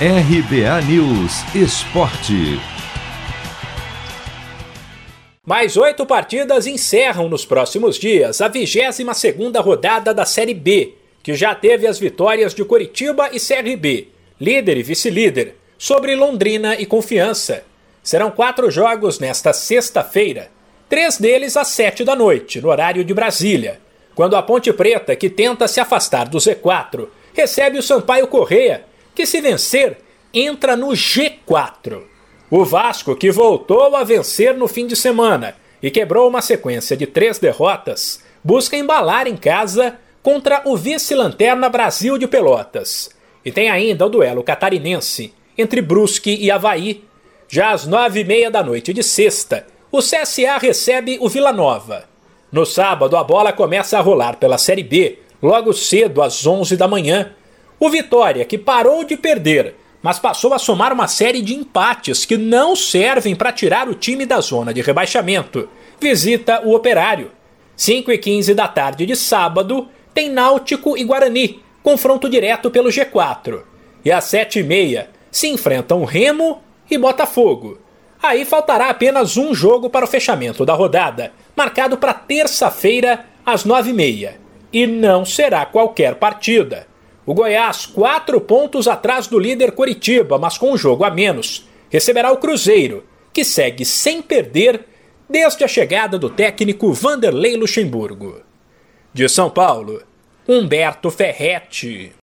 RBA News Esporte. Mais oito partidas encerram nos próximos dias a 22 segunda rodada da Série B, que já teve as vitórias de Curitiba e CRB, líder e vice-líder, sobre Londrina e Confiança. Serão quatro jogos nesta sexta-feira, três deles às sete da noite, no horário de Brasília, quando a Ponte Preta, que tenta se afastar do Z4, recebe o Sampaio Correia, que se vencer, entra no G4. O Vasco, que voltou a vencer no fim de semana e quebrou uma sequência de três derrotas, busca embalar em casa contra o vice-lanterna Brasil de Pelotas. E tem ainda o duelo catarinense entre Brusque e Havaí. Já às nove e meia da noite de sexta, o CSA recebe o Vila Nova. No sábado, a bola começa a rolar pela Série B, logo cedo às onze da manhã, o Vitória, que parou de perder, mas passou a somar uma série de empates que não servem para tirar o time da zona de rebaixamento, visita o Operário. 5 e 15 da tarde de sábado, tem Náutico e Guarani, confronto direto pelo G4. E às 7 e meia se enfrentam Remo e Botafogo. Aí faltará apenas um jogo para o fechamento da rodada, marcado para terça-feira às 9 e meia. E não será qualquer partida. O Goiás, quatro pontos atrás do líder Coritiba, mas com um jogo a menos, receberá o Cruzeiro, que segue sem perder desde a chegada do técnico Vanderlei Luxemburgo. De São Paulo, Humberto Ferretti.